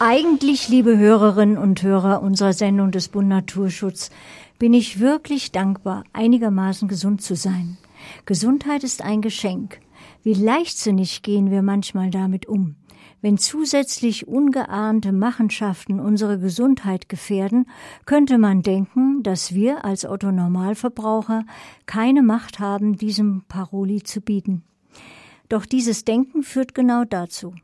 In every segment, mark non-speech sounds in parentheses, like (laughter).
Eigentlich, liebe Hörerinnen und Hörer unserer Sendung des Bund Naturschutz, bin ich wirklich dankbar, einigermaßen gesund zu sein. Gesundheit ist ein Geschenk. Wie leichtsinnig gehen wir manchmal damit um. Wenn zusätzlich ungeahnte Machenschaften unsere Gesundheit gefährden, könnte man denken, dass wir als Otto Normalverbraucher keine Macht haben, diesem Paroli zu bieten. Doch dieses Denken führt genau dazu.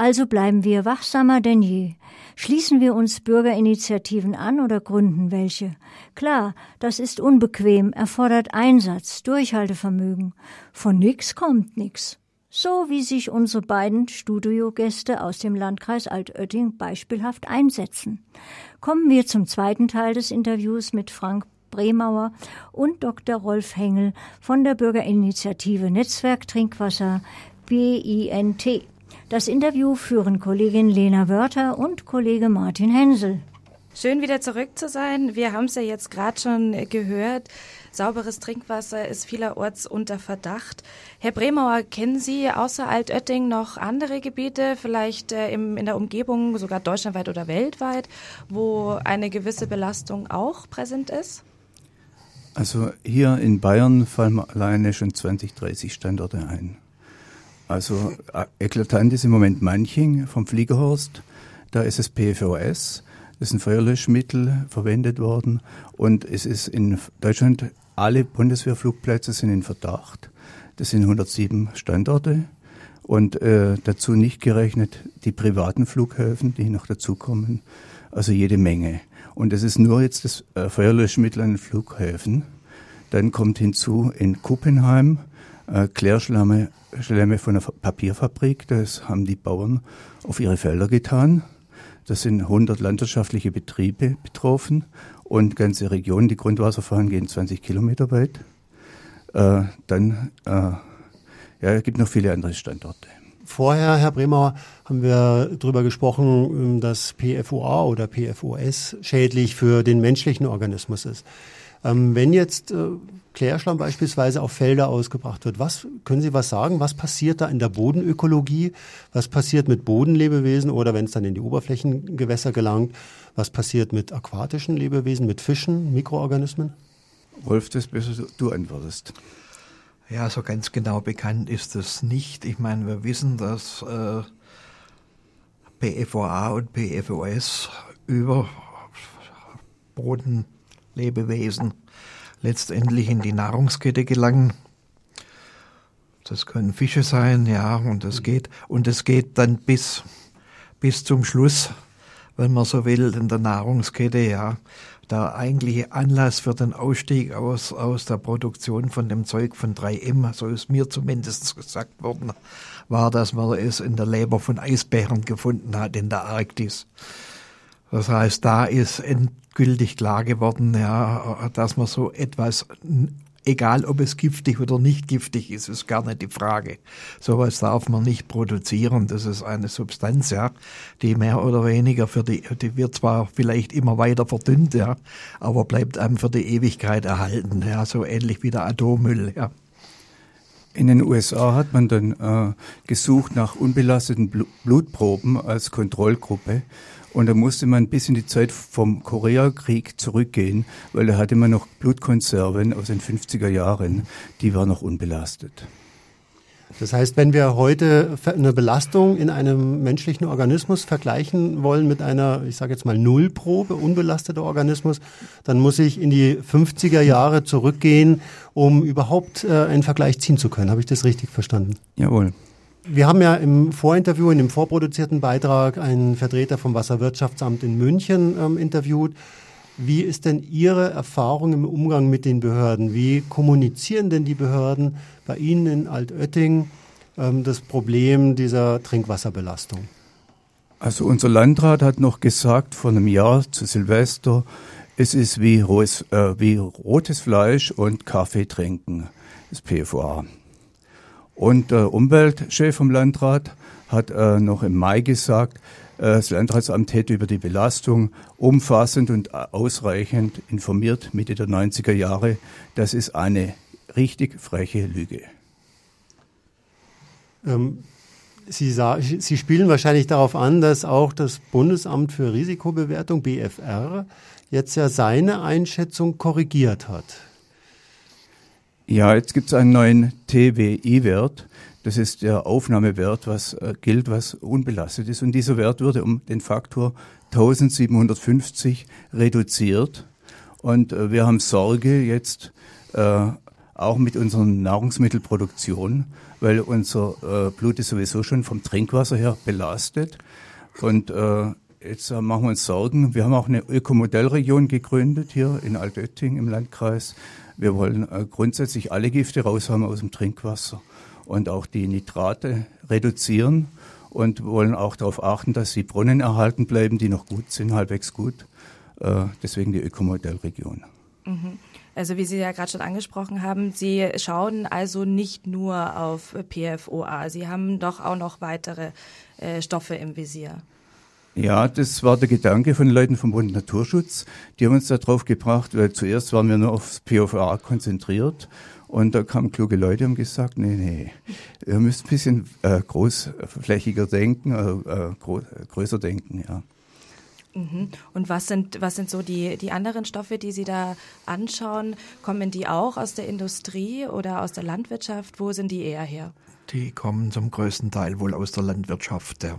Also bleiben wir wachsamer denn je. Schließen wir uns Bürgerinitiativen an oder gründen welche? Klar, das ist unbequem, erfordert Einsatz, Durchhaltevermögen. Von nix kommt nix. So wie sich unsere beiden Studiogäste aus dem Landkreis Altötting beispielhaft einsetzen. Kommen wir zum zweiten Teil des Interviews mit Frank Bremauer und Dr. Rolf Hengel von der Bürgerinitiative Netzwerk Trinkwasser BINT. Das Interview führen Kollegin Lena Wörter und Kollege Martin Hensel. Schön wieder zurück zu sein. Wir haben es ja jetzt gerade schon gehört. Sauberes Trinkwasser ist vielerorts unter Verdacht. Herr Bremauer, kennen Sie außer Altötting noch andere Gebiete, vielleicht äh, im, in der Umgebung, sogar deutschlandweit oder weltweit, wo eine gewisse Belastung auch präsent ist? Also hier in Bayern fallen alleine schon 20, 30 Standorte ein. Also äh, eklatant ist im Moment Manching vom Fliegerhorst. Da ist es PFOS. Das ist ein Feuerlöschmittel verwendet worden. Und es ist in Deutschland, alle Bundeswehrflugplätze sind in Verdacht. Das sind 107 Standorte. Und äh, dazu nicht gerechnet die privaten Flughäfen, die noch dazukommen. Also jede Menge. Und es ist nur jetzt das äh, Feuerlöschmittel an den Flughäfen. Dann kommt hinzu in Kuppenheim äh, Klärschlamme Schlemme von einer Papierfabrik. Das haben die Bauern auf ihre Felder getan. Das sind 100 landwirtschaftliche Betriebe betroffen und ganze Regionen. Die Grundwasserfahren gehen 20 Kilometer weit. Äh, dann äh, ja, es noch viele andere Standorte. Vorher, Herr Bremauer, haben wir darüber gesprochen, dass PFOA oder PFOS schädlich für den menschlichen Organismus ist. Ähm, wenn jetzt äh, Klärschlamm beispielsweise auf Felder ausgebracht wird, was können Sie was sagen? Was passiert da in der Bodenökologie? Was passiert mit Bodenlebewesen oder wenn es dann in die Oberflächengewässer gelangt? Was passiert mit aquatischen Lebewesen, mit Fischen, Mikroorganismen? Wolf, das besser du antwortest. Ja, so ganz genau bekannt ist es nicht. Ich meine, wir wissen, dass äh, PFOA und PFOS über Boden Lebewesen letztendlich in die Nahrungskette gelangen. Das können Fische sein, ja, und das geht, und es geht dann bis, bis zum Schluss, wenn man so will, in der Nahrungskette, ja. Der eigentliche Anlass für den Ausstieg aus, aus der Produktion von dem Zeug von 3M, so ist mir zumindest gesagt worden, war, dass man es in der Leber von Eisbären gefunden hat in der Arktis. Das heißt, da ist endgültig klar geworden, ja, dass man so etwas, egal ob es giftig oder nicht giftig ist, ist gar nicht die Frage. Sowas darf man nicht produzieren. Das ist eine Substanz, ja, die mehr oder weniger für die, die wird zwar vielleicht immer weiter verdünnt, ja, aber bleibt einem für die Ewigkeit erhalten, ja, so ähnlich wie der Atommüll, ja. In den USA hat man dann äh, gesucht nach unbelasteten Blutproben als Kontrollgruppe und da musste man bis in die Zeit vom Koreakrieg zurückgehen, weil da hatte man noch Blutkonserven aus den 50er Jahren, die waren noch unbelastet. Das heißt, wenn wir heute eine Belastung in einem menschlichen Organismus vergleichen wollen mit einer, ich sage jetzt mal Nullprobe, unbelasteter Organismus, dann muss ich in die 50er Jahre zurückgehen, um überhaupt äh, einen Vergleich ziehen zu können. Habe ich das richtig verstanden? Jawohl. Wir haben ja im Vorinterview, in dem vorproduzierten Beitrag, einen Vertreter vom Wasserwirtschaftsamt in München ähm, interviewt. Wie ist denn Ihre Erfahrung im Umgang mit den Behörden? Wie kommunizieren denn die Behörden bei Ihnen in Altötting ähm, das Problem dieser Trinkwasserbelastung? Also unser Landrat hat noch gesagt vor einem Jahr zu Silvester, es ist wie, rohes, äh, wie rotes Fleisch und Kaffee trinken, das PFOA. Und der Umweltchef vom Landrat hat äh, noch im Mai gesagt, äh, das Landratsamt hätte über die Belastung umfassend und ausreichend informiert Mitte der 90er Jahre. Das ist eine richtig freche Lüge. Ähm, Sie, Sie spielen wahrscheinlich darauf an, dass auch das Bundesamt für Risikobewertung, BFR, jetzt ja seine Einschätzung korrigiert hat. Ja, jetzt gibt es einen neuen TWI-Wert. Das ist der Aufnahmewert, was äh, gilt, was unbelastet ist. Und dieser Wert wurde um den Faktor 1750 reduziert. Und äh, wir haben Sorge jetzt äh, auch mit unserer Nahrungsmittelproduktion, weil unser äh, Blut ist sowieso schon vom Trinkwasser her belastet. Und äh, jetzt äh, machen wir uns Sorgen. Wir haben auch eine Ökomodellregion gegründet hier in Altötting im Landkreis. Wir wollen äh, grundsätzlich alle Gifte raushaben aus dem Trinkwasser und auch die Nitrate reduzieren und wollen auch darauf achten, dass die Brunnen erhalten bleiben, die noch gut sind, halbwegs gut. Äh, deswegen die Ökomodellregion. Mhm. Also wie Sie ja gerade schon angesprochen haben, Sie schauen also nicht nur auf PFOA, Sie haben doch auch noch weitere äh, Stoffe im Visier. Ja, das war der Gedanke von den Leuten vom Bund Naturschutz. Die haben uns da drauf gebracht, weil zuerst waren wir nur aufs PFA konzentriert und da kamen kluge Leute und haben gesagt, nee, nee, ihr müsst ein bisschen äh, großflächiger denken, äh, äh groß, größer denken, ja. Mhm. Und was sind, was sind so die, die anderen Stoffe, die Sie da anschauen? Kommen die auch aus der Industrie oder aus der Landwirtschaft? Wo sind die eher her? Die kommen zum größten Teil wohl aus der Landwirtschaft. Ja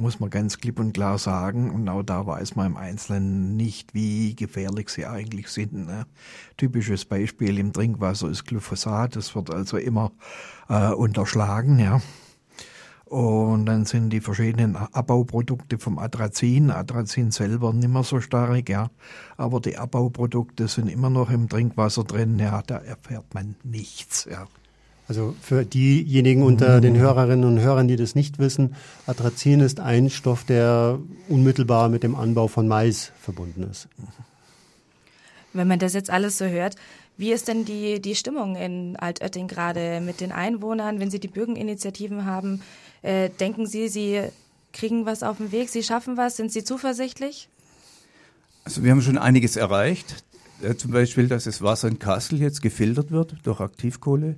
muss man ganz klipp und klar sagen. Und auch da weiß man im Einzelnen nicht, wie gefährlich sie eigentlich sind. Ne? Typisches Beispiel im Trinkwasser ist Glyphosat. Das wird also immer äh, unterschlagen. Ja. Und dann sind die verschiedenen Abbauprodukte vom Atrazin. Atrazin selber nicht mehr so stark, ja. Aber die Abbauprodukte sind immer noch im Trinkwasser drin, ja. Da erfährt man nichts, ja. Also für diejenigen unter den Hörerinnen und Hörern, die das nicht wissen, Atrazin ist ein Stoff, der unmittelbar mit dem Anbau von Mais verbunden ist. Wenn man das jetzt alles so hört, wie ist denn die, die Stimmung in Altötting gerade mit den Einwohnern, wenn Sie die Bürgerinitiativen haben? Äh, denken Sie, Sie kriegen was auf den Weg, Sie schaffen was? Sind Sie zuversichtlich? Also wir haben schon einiges erreicht. Äh, zum Beispiel, dass das Wasser in Kassel jetzt gefiltert wird durch Aktivkohle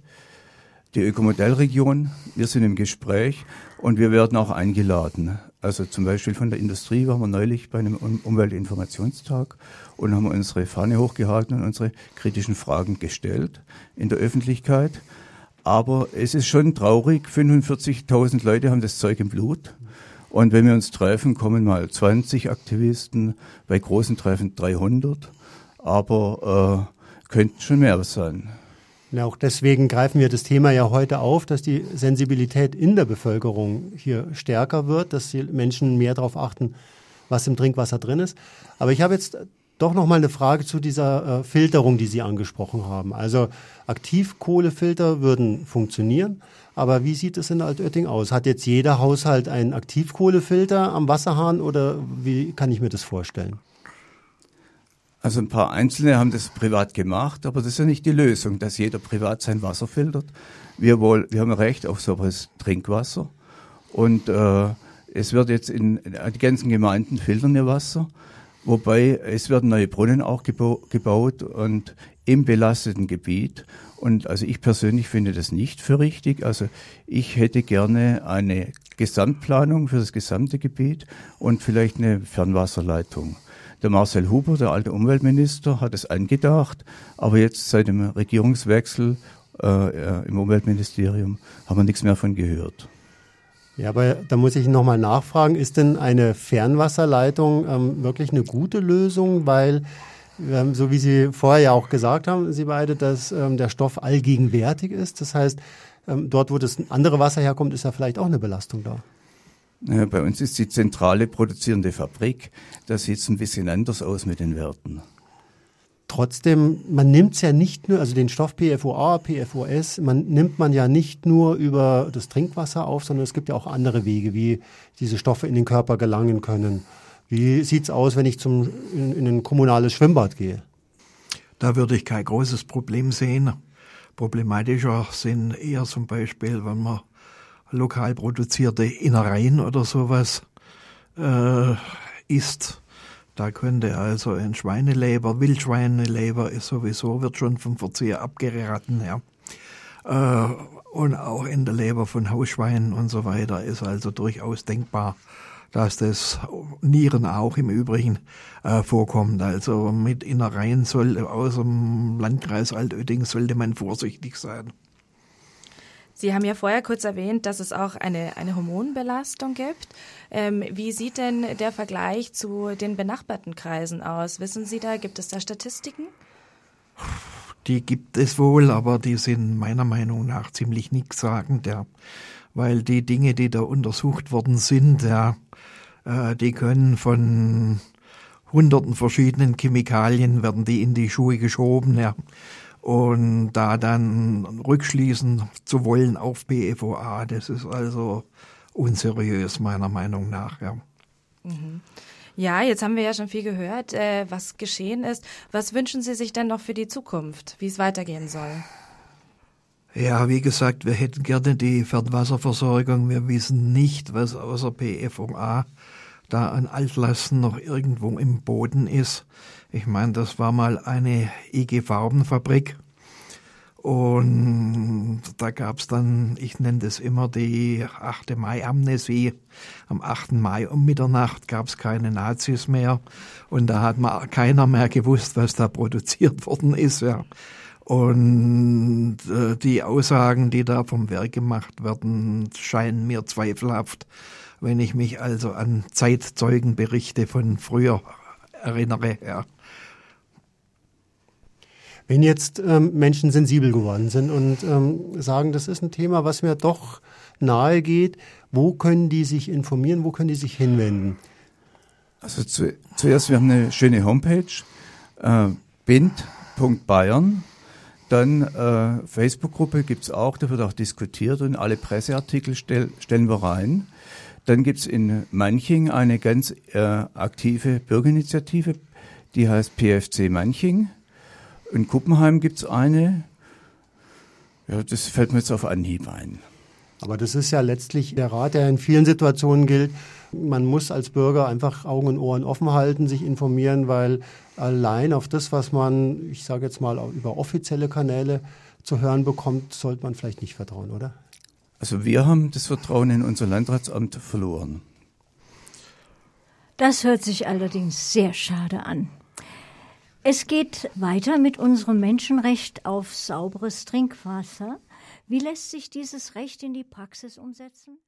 die Ökomodellregion. Wir sind im Gespräch und wir werden auch eingeladen. Also zum Beispiel von der Industrie waren wir neulich bei einem Umweltinformationstag und haben unsere Fahne hochgehalten und unsere kritischen Fragen gestellt in der Öffentlichkeit. Aber es ist schon traurig, 45.000 Leute haben das Zeug im Blut. Und wenn wir uns treffen, kommen mal 20 Aktivisten, bei großen Treffen 300. Aber äh, könnten schon mehr sein. Ja, auch deswegen greifen wir das Thema ja heute auf, dass die Sensibilität in der Bevölkerung hier stärker wird, dass die Menschen mehr darauf achten, was im Trinkwasser drin ist. Aber ich habe jetzt doch noch mal eine Frage zu dieser äh, Filterung, die Sie angesprochen haben. Also Aktivkohlefilter würden funktionieren, aber wie sieht es in Altötting aus? Hat jetzt jeder Haushalt einen Aktivkohlefilter am Wasserhahn oder wie kann ich mir das vorstellen? Also ein paar Einzelne haben das privat gemacht, aber das ist ja nicht die Lösung, dass jeder privat sein Wasser filtert. Wir, wohl, wir haben Recht auf sauberes Trinkwasser und äh, es wird jetzt in, in die ganzen Gemeinden filtern ihr Wasser, wobei es werden neue Brunnen auch gebaut und im belasteten Gebiet. Und also ich persönlich finde das nicht für richtig. Also ich hätte gerne eine Gesamtplanung für das gesamte Gebiet und vielleicht eine Fernwasserleitung. Der Marcel Huber, der alte Umweltminister, hat es angedacht, aber jetzt seit dem Regierungswechsel äh, im Umweltministerium haben wir nichts mehr von gehört. Ja, aber da muss ich nochmal nachfragen, ist denn eine Fernwasserleitung ähm, wirklich eine gute Lösung? Weil, ähm, so wie Sie vorher ja auch gesagt haben, Sie beide, dass ähm, der Stoff allgegenwärtig ist. Das heißt, ähm, dort, wo das andere Wasser herkommt, ist ja vielleicht auch eine Belastung da. Bei uns ist die zentrale produzierende Fabrik. Da sieht es ein bisschen anders aus mit den Werten. Trotzdem, man nimmt es ja nicht nur, also den Stoff PFOA, PFOS, man nimmt man ja nicht nur über das Trinkwasser auf, sondern es gibt ja auch andere Wege, wie diese Stoffe in den Körper gelangen können. Wie sieht es aus, wenn ich zum, in, in ein kommunales Schwimmbad gehe? Da würde ich kein großes Problem sehen. Problematischer sind eher zum Beispiel, wenn man lokal produzierte Innereien oder sowas äh, isst. Da könnte also ein Schweineleber, Wildschweineleber ist sowieso, wird schon vom Verzehr abgeraten, ja. Äh, und auch in der Leber von Hausschweinen und so weiter ist also durchaus denkbar, dass das Nieren auch im Übrigen äh, vorkommt. Also mit Innereien soll aus dem Landkreis Altötting sollte man vorsichtig sein. Sie haben ja vorher kurz erwähnt, dass es auch eine, eine Hormonbelastung gibt. Ähm, wie sieht denn der Vergleich zu den benachbarten Kreisen aus? Wissen Sie da, gibt es da Statistiken? Die gibt es wohl, aber die sind meiner Meinung nach ziemlich nichtssagend, ja. Weil die Dinge, die da untersucht worden sind, ja, äh, die können von hunderten verschiedenen Chemikalien werden die in die Schuhe geschoben, ja. Und da dann rückschließen zu wollen auf BFOA, das ist also unseriös meiner Meinung nach, ja. Mhm. Ja, jetzt haben wir ja schon viel gehört, äh, was geschehen ist. Was wünschen Sie sich denn noch für die Zukunft, wie es weitergehen soll? Ja, wie gesagt, wir hätten gerne die Fernwasserversorgung. Wir wissen nicht, was außer PFOA da an Altlasten noch irgendwo im Boden ist. Ich meine, das war mal eine IG Farbenfabrik. Und da gab's dann, ich nenne das immer die 8. Mai-Amnesie. Am 8. Mai um Mitternacht gab's keine Nazis mehr. Und da hat man keiner mehr gewusst, was da produziert (laughs) worden ist. Ja. Und äh, die Aussagen, die da vom Werk gemacht werden, scheinen mir zweifelhaft wenn ich mich also an Zeitzeugenberichte von früher erinnere. Ja. Wenn jetzt ähm, Menschen sensibel geworden sind und ähm, sagen, das ist ein Thema, was mir doch nahe geht, wo können die sich informieren, wo können die sich hinwenden? Also zu, zuerst, wir haben eine schöne Homepage, äh, bind.bayern. Dann äh, Facebook-Gruppe gibt es auch, da wird auch diskutiert und alle Presseartikel stell, stellen wir rein. Dann gibt's in Manching eine ganz äh, aktive Bürgerinitiative, die heißt PFC Manching. In Kuppenheim gibt's eine. Ja, das fällt mir jetzt auf Anhieb ein. Aber das ist ja letztlich der Rat, der in vielen Situationen gilt. Man muss als Bürger einfach Augen und Ohren offen halten, sich informieren, weil allein auf das, was man, ich sage jetzt mal, über offizielle Kanäle zu hören bekommt, sollte man vielleicht nicht vertrauen, oder? Also wir haben das Vertrauen in unser Landratsamt verloren. Das hört sich allerdings sehr schade an. Es geht weiter mit unserem Menschenrecht auf sauberes Trinkwasser. Wie lässt sich dieses Recht in die Praxis umsetzen?